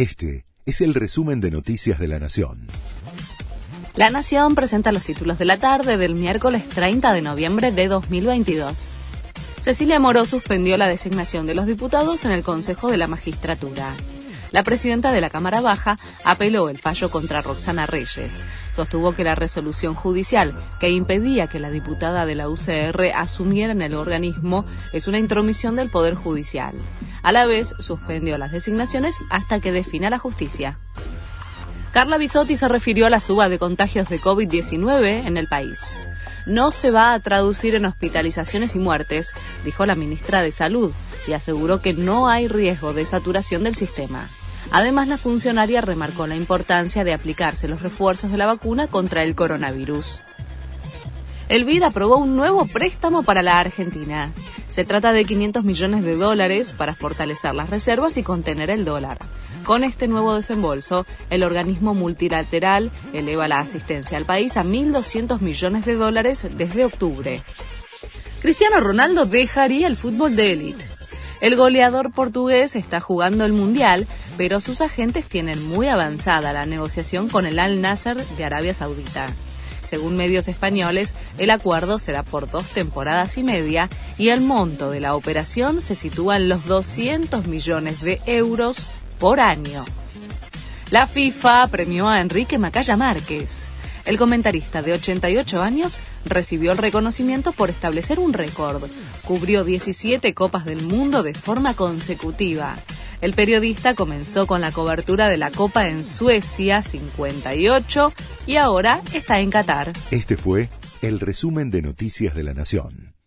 Este es el resumen de Noticias de la Nación. La Nación presenta los títulos de la tarde del miércoles 30 de noviembre de 2022. Cecilia Moró suspendió la designación de los diputados en el Consejo de la Magistratura. La presidenta de la Cámara Baja apeló el fallo contra Roxana Reyes. Sostuvo que la resolución judicial que impedía que la diputada de la UCR asumiera en el organismo es una intromisión del Poder Judicial. A la vez, suspendió las designaciones hasta que defina la justicia. Carla Bisotti se refirió a la suba de contagios de COVID-19 en el país. No se va a traducir en hospitalizaciones y muertes, dijo la ministra de Salud, y aseguró que no hay riesgo de saturación del sistema. Además, la funcionaria remarcó la importancia de aplicarse los refuerzos de la vacuna contra el coronavirus. El BID aprobó un nuevo préstamo para la Argentina. Se trata de 500 millones de dólares para fortalecer las reservas y contener el dólar. Con este nuevo desembolso, el organismo multilateral eleva la asistencia al país a 1.200 millones de dólares desde octubre. Cristiano Ronaldo dejaría el fútbol de élite. El goleador portugués está jugando el Mundial, pero sus agentes tienen muy avanzada la negociación con el Al Nasser de Arabia Saudita. Según medios españoles, el acuerdo será por dos temporadas y media y el monto de la operación se sitúa en los 200 millones de euros por año. La FIFA premió a Enrique Macaya Márquez. El comentarista de 88 años recibió el reconocimiento por establecer un récord. Cubrió 17 Copas del Mundo de forma consecutiva. El periodista comenzó con la cobertura de la Copa en Suecia 58 y ahora está en Qatar. Este fue el resumen de Noticias de la Nación.